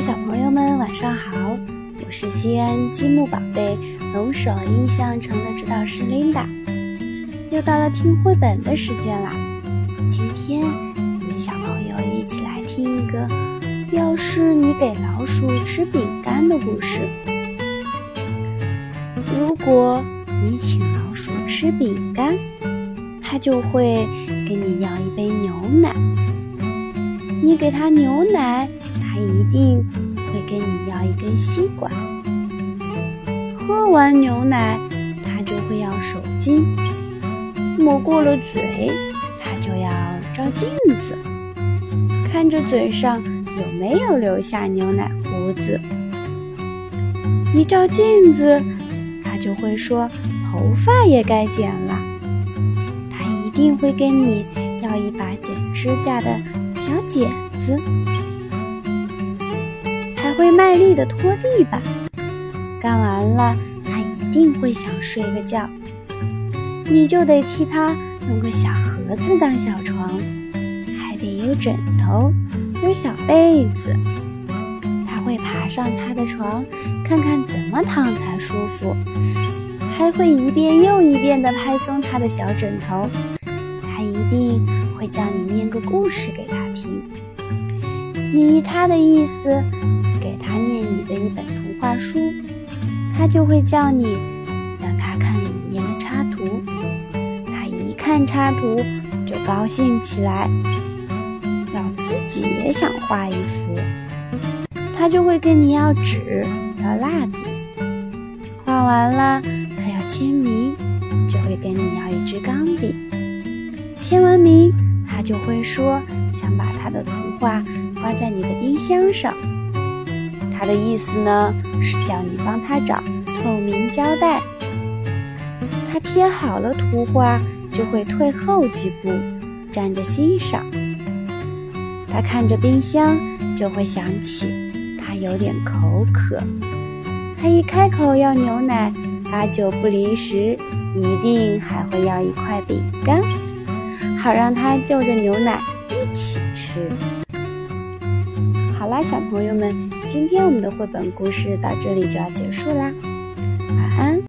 小朋友们，晚上好！我是西安积木宝贝龙首印象城的指导师 Linda，又到了听绘本的时间啦。今天我们小朋友一起来听一个“要是你给老鼠吃饼干”的故事。如果你请老鼠吃饼干，它就会给你要一杯牛奶。你给它牛奶。他一定会跟你要一根吸管。喝完牛奶，他就会要手巾。抹过了嘴，他就要照镜子，看着嘴上有没有留下牛奶胡子。一照镜子，他就会说头发也该剪了。他一定会跟你要一把剪指甲的小剪子还。会卖力地拖地板，干完了，他一定会想睡个觉，你就得替他弄个小盒子当小床，还得有枕头，有小被子。他会爬上他的床，看看怎么躺才舒服，还会一遍又一遍地拍松他的小枕头。他一定会叫你念个故事给他听，你依他的意思。给他念你的一本图画书，他就会叫你让他看里面的插图。他一看插图就高兴起来，要自己也想画一幅。他就会跟你要纸，要蜡笔。画完了，他要签名，就会跟你要一支钢笔。签完名，就会说想把他的图画挂在你的冰箱上。他的意思呢，是叫你帮他找透明胶带。他贴好了图画，就会退后几步，站着欣赏。他看着冰箱，就会想起他有点口渴。他一开口要牛奶，八九不离十，一定还会要一块饼干，好让它就着牛奶一起吃。好啦，小朋友们。今天我们的绘本故事到这里就要结束啦。